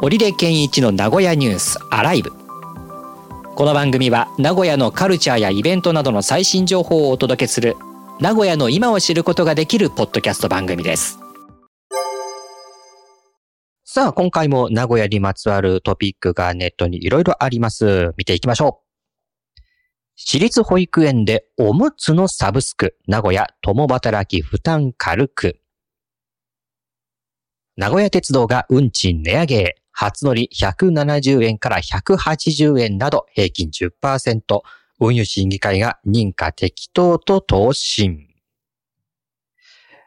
織出健一の名古屋ニュースアライブ。この番組は名古屋のカルチャーやイベントなどの最新情報をお届けする名古屋の今を知ることができるポッドキャスト番組です。さあ今回も名古屋にまつわるトピックがネットにいろいろあります。見ていきましょう。私立保育園でおむつのサブスク名古屋共働き負担軽く。名古屋鉄道が運賃値上げ。初乗り170円から180円など平均10%、運輸審議会が認可適当と答申。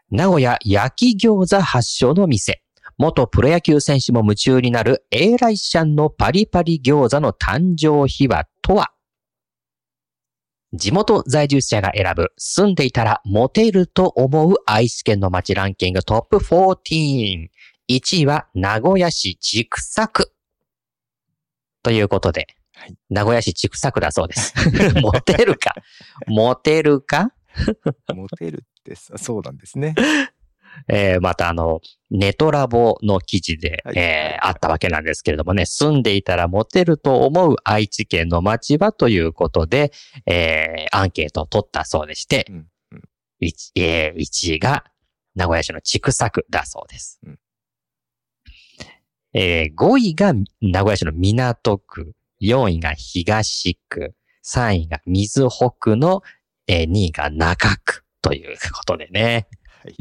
名古屋焼き餃子発祥の店。元プロ野球選手も夢中になる A ライシャンのパリパリ餃子の誕生秘話とは？地元在住者が選ぶ住んでいたらモテると思う愛知県の街ランキングトップ14。1位は名古屋市千種区。ということで、はい、名古屋市千種区だそうです。モテるか？モテるか？モテるってそうなんですね。えー、またあの、ネトラボの記事で、はい、えー、あったわけなんですけれどもね、住んでいたらモテると思う愛知県の街はということで、えー、アンケートを取ったそうでして、うんうん、1, えー、1位が名古屋市の千種区だそうです。うんえー、5位が名古屋市の港区、4位が東区、3位が水北区の、えー、2位が中区ということでね。はい。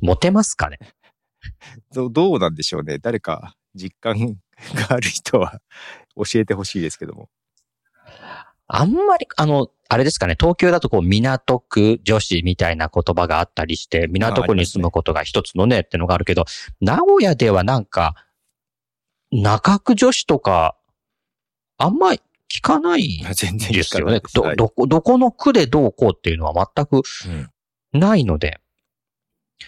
モテますかね？どどうなんでしょうね。誰か実感がある人は教えてほしいですけども。あんまり、あの、あれですかね、東京だとこう、港区女子みたいな言葉があったりして、港区に住むことが一つのねってのがあるけど、名古屋ではなんか、中区女子とか、あんまり聞かないです。よね。ど、どこ、どこの区でどうこうっていうのは全くないので、うん、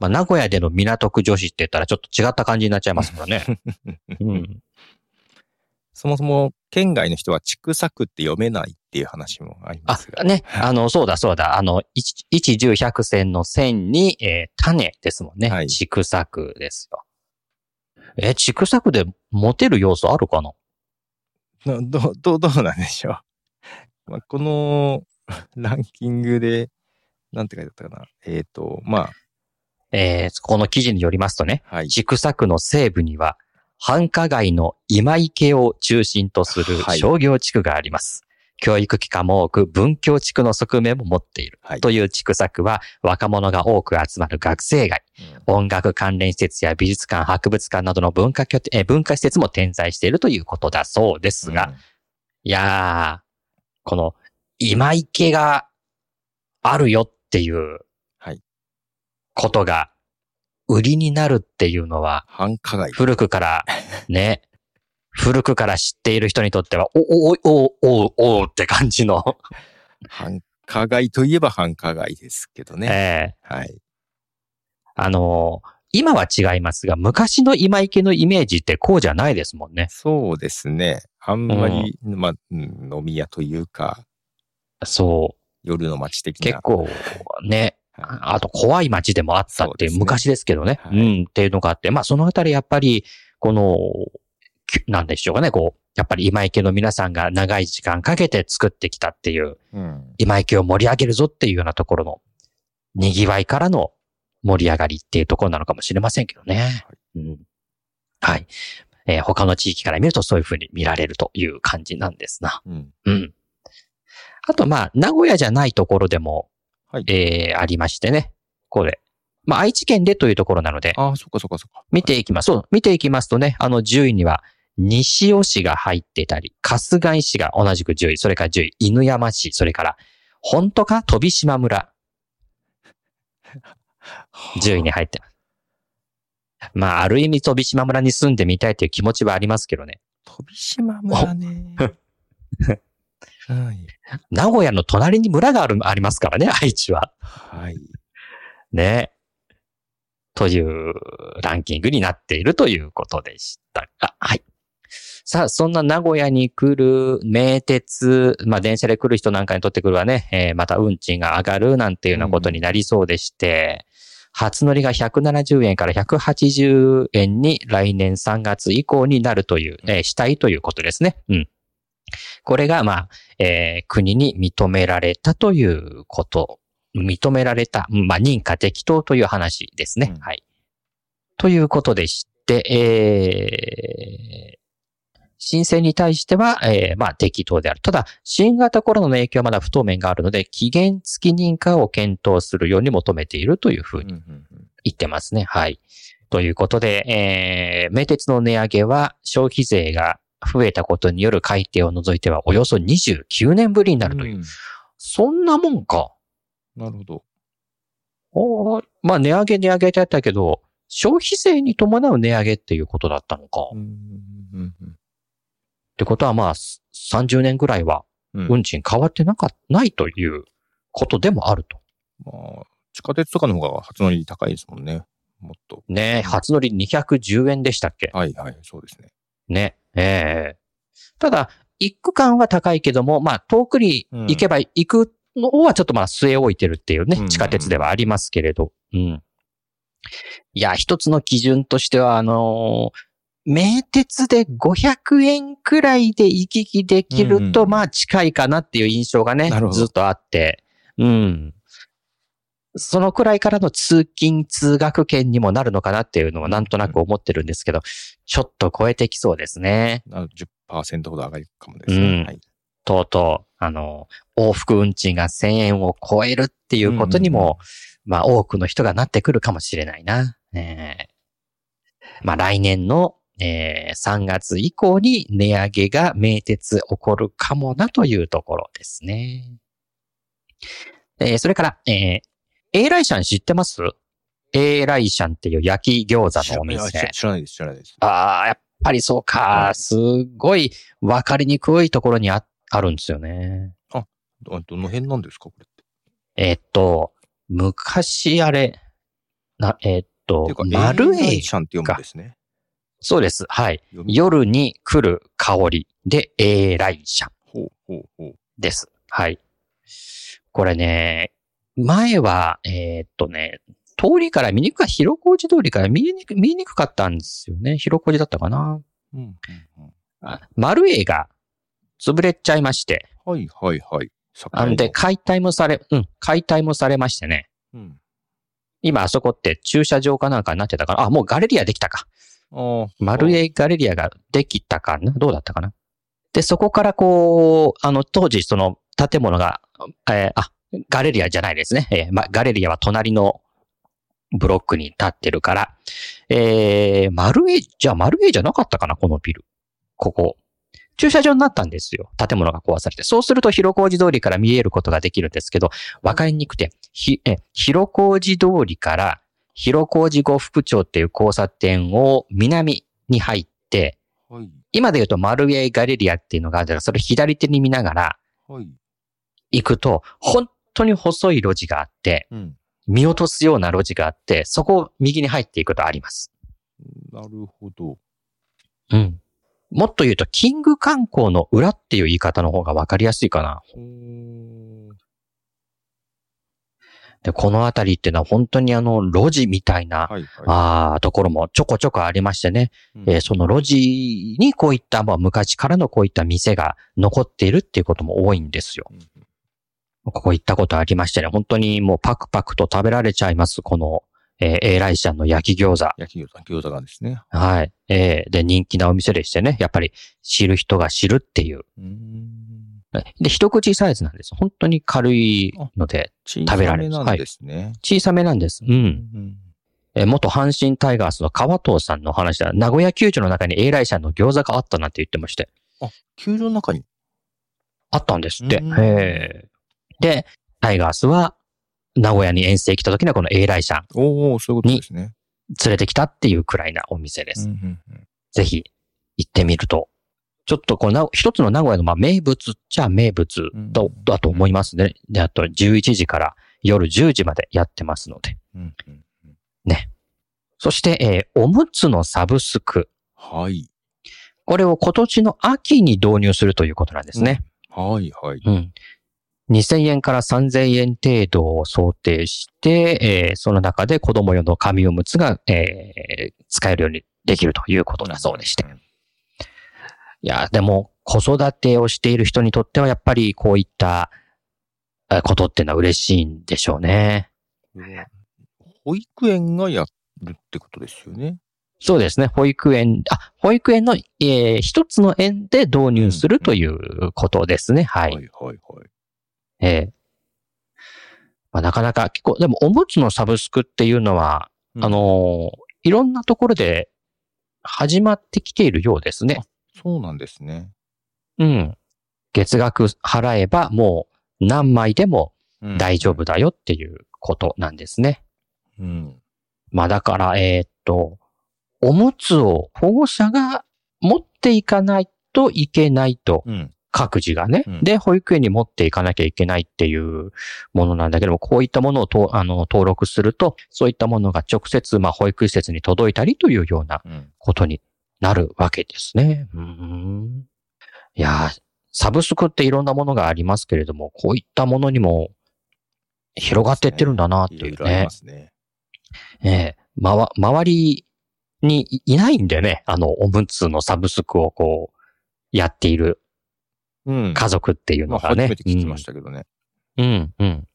まあ、名古屋での港区女子って言ったらちょっと違った感じになっちゃいますからね。うん、そもそも県外の人は畜作って読めないっていう話もありますが。あ、ね。あの、そうだそうだ。あの、1、10、100線の線に、えー、種ですもんね。はい。畜作ですよ。え、畜作でモテる要素あるかな？ど、ど、どうなんでしょう。まあ、この ランキングで、なんて書いてあったかな。えっ、ー、と、まあ。えー、この記事によりますとね、はい、畜作の西部には、繁華街の今池を中心とする商業地区があります。はい、教育機関も多く文教地区の側面も持っている。はい、という地区作は若者が多く集まる学生街、うん、音楽関連施設や美術館、博物館などの文化拠点、文化施設も点在しているということだそうですが、うん、いやー、この今池があるよっていうことが売りになるっていうのは、繁華街。古くからね、古くから知っている人にとっては、お、お、お、お、お、おって感じの。繁華街といえば繁華街ですけどね。ええー、はい。あのー、今は違いますが、昔の今池のイメージってこうじゃないですもんね。そうですね。あんまり、うん、まあ、飲み屋というか。そう。夜の街的な。結構、ね。あと怖い街でもあったっていう、ね、昔ですけどね、はい、うん、っていうのがあって、まあそのあたりやっぱり、この、なんでしょうかね、こう、やっぱり今池の皆さんが長い時間かけて作ってきたっていう、うん、今池を盛り上げるぞっていうようなところの、賑わいからの盛り上がりっていうところなのかもしれませんけどね。はい。うん、はい。えー、他の地域から見るとそういうふうに見られるという感じなんですな。うん。うん。あとまあ、名古屋じゃないところでも、はい、えー、ありましてね。これ。まあ、愛知県でというところなので。ああ、そっかそっかそっか。見ていきます。そう、見ていきますとね、あの10位には、西尾市が入ってたり、春日井市が同じく10位、それから10位、犬山市、それから、本当か？飛島村。10位に入ってます。まあ、ある意味飛島村に住んでみたいという気持ちはありますけどね。飛島村ね。はい。名古屋の隣に村がある、ありますからね、愛知は。はい。ね。というランキングになっているということでしたが、はい。さあ、そんな名古屋に来る名鉄、まあ電車で来る人なんかにとってくるはね、えー、また運賃が上がるなんていうようなことになりそうでして、初乗りが170円から180円に来年3月以降になるという、えーしたいということですね。うん。これが、まあ、えー国に認められたということ。認められた。うんまあ、認可適当という話ですね。うんはい。ということでして、えー申請に対しては、えーまあ、適当である。ただ、新型コロナの影響はまだ不透明があるので、期限付き認可を検討するように求めているというふうに言ってますね。はい。ということで、えー、名鉄の値上げは消費税が増えたことによる改定を除いてはおよそ29年ぶりになるという。うんそんなもんか。なるほど。おーまあ、値上げ値上げってやったけど、消費税に伴う値上げっていうことだったのか。っうんうんうんてことはまあ、30年ぐらいはうん運賃変わってなか、ないということでもあると。まあ、地下鉄とかの方が初乗り高いですもんね。もっと。ね初乗り210円でしたっけ？はいはい、そうですね。ね。ええただ、一区間は高いけども、まあ、遠くに行けば行くのはちょっとまあ、据え置いてるっていうね、うん地下鉄ではありますけれど。うん。いや、一つの基準としては、あのー名鉄で500円くらいで行き来できると、うんまあ、近いかなっていう印象がねずっとあって。うん。そのくらいからの通勤通学圏にもなるのかなっていうのはなんとなく思ってるんですけど、ちょっと超えてきそうですね。なので10%ほど上がるかもですうんね。はい。とうとう、あの、往復運賃が1000円を超えるっていうことにも、まあ多くの人がなってくるかもしれないな。ええまあ来年の、えー3月以降に値上げが名鉄起こるかもなというところですね。えーそれから、えー、エーライシャン知ってます？エーライシャンっていう焼き餃子のお店。知知らないです、知らないです。ああ、やっぱりそうか。すごい分かりにくいところにああるんですよね。どどの辺なんですか、これって？えっと、昔あれ、な、えっとっていうか、、丸エイ栄。シャンって読むんですね。そうです。はい。夜に来る香りで、エーライシャンほうほうほう。です。はい。これね、前は、えっとね、通りから見にくか、広小路通りから見えにく、見えにくかったんですよね。広小路だったかな。うんうんうんあ丸栄が潰れちゃいまして。はいはいはい。あんで、解体もされ、うん、解体もされましてね。うん。今あそこって駐車場かなんかになってたから、あ、もうガレリアできたか。丸栄ガレリアができたかなどうだったかなで、そこからこう、あの、当時その建物が、えーあ、ガレリアじゃないですね。えーま、ガレリアは隣のブロックに立ってるから、えー、丸栄、じゃあ丸栄じゃなかったかなこのビル。ここ。駐車場になったんですよ。建物が壊されて。そうすると広小路通りから見えることができるんですけど、わかりにくくて、ひ、え、広小路通りから広小路呉福町っていう交差点を南に入って、はい。今で言うと丸栄ガレリアっていうのがあるから、それ左手に見ながらはい。行くと、本当に細い路地があって、うん。見落とすような路地があって、そこを右に入っていくとあります。なるほど。うん。もっと言うと、キング観光の裏っていう言い方の方がわかりやすいかな。で、この辺りっていうのは本当にあの、路地みたいな、はいはい。あーところもちょこちょこありましてね。うんえーその路地にこういった、まあ昔からのこういった店が残っているっていうことも多いんですよ。うんここ行ったことありましてね、本当にもうパクパクと食べられちゃいます、この、えー、エーライシャンの焼き餃子。焼き餃子、餃子がですね。はい。えーで、人気なお店でしてね、やっぱり知る人が知るっていう。で、一口サイズなんです。本当に軽いので、小食べられるさめなんですね。小さめなんです。うん。ん。えー元阪神タイガースの川藤さんの話では、名古屋球場の中にエーライシャンの餃子があったなんて言ってまして。球場の中に？あったんですって。うんへーで、タイガースは、名古屋に遠征来た時にはこのエーライシャンおおそういうことですね。連れてきたっていうくらいなお店です。うんうんうんぜひ行ってみると。ちょっとこうな、一つの名古屋のまあ名物っちゃ名物だ,、うんだと思いますね。で、あと11時から夜10時までやってますので。うんうんうんそして、えーおむつのサブスク。はい。これを今年の秋に導入するということなんですね。はいはい。うん。2000円から3000円程度を想定して、えーその中で子供用の紙おむつが、えー使えるようにできるということだそうでして。んいや、でも子育てをしている人にとってはやっぱりこういったえーことっていうのは嬉しいんでしょうね。保育園がやるってことですよね。そうですね。保育園、あ、保育園の、えー一つの園で導入するということですね。は。はいいはいはい。ええまあ、なかなか結構、でもおむつのサブスクっていうのは、うんあのーいろんなところで始まってきているようですね。そうなんですね。うん。月額払えばもう何枚でもうん大丈夫だよっていうことなんですね。うん。まあだから、えーっと、おむつを保護者が持っていかないといけないと、うん。各自がね、うんで、保育園に持っていかなきゃいけないっていうものなんだけども、こういったものをとあの登録すると、そういったものが直接、まあ、保育施設に届いたりというようなうん。ことになるわけですね。うーんいやー、サブスクっていろんなものがありますけれども、こういったものにも広がっていってるんだなっていうねいろいろありま。すね。ええまわ、周りにいいないんでね、あの、おむつのサブスクをこう、やっているうん。家族っていうまあ、のがね。初めて聞きましたけどね。うん、うん。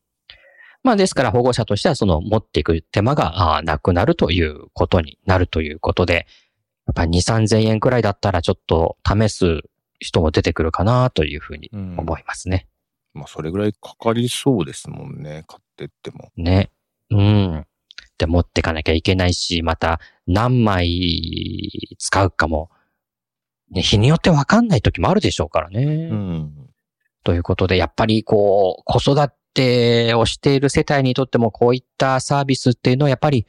まあですから保護者としてはその持っていく手間がなくなるということになるということで、やっぱり2、3000円くらいだったらちょっと試す人も出てくるかなというふうにうん。思いますね。まあ、それぐらいかかりそうですもんね。買ってっても。ね。うん。で、持ってかなきゃいけないし、また何枚使うかも、ね、日によってわかんない時もあるでしょうからね。うん。ということで、やっぱりこう、子育てをしている世帯にとってもこういったサービスっていうのはやっぱり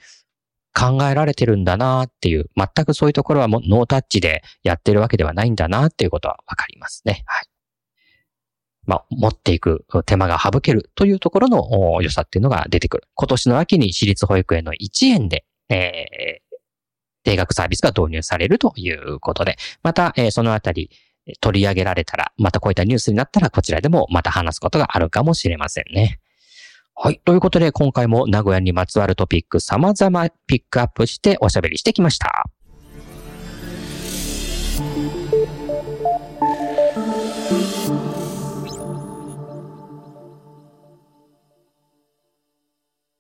考えられてるんだなっていう、全くそういうところはもうノータッチでやってるわけではないんだなっていうことはわかりますね。はい。まあ、持っていく手間が省けるというところのお良さっていうのが出てくる。今年の秋に私立保育園の1円で、えー、定額サービスが導入されるということで、また、えーそのあたり、取り上げられたら、またこういったニュースになったら、こちらでもまた話すことがあるかもしれませんね。はい。ということで、今回も名古屋にまつわるトピック様々ピックアップしておしゃべりしてきました。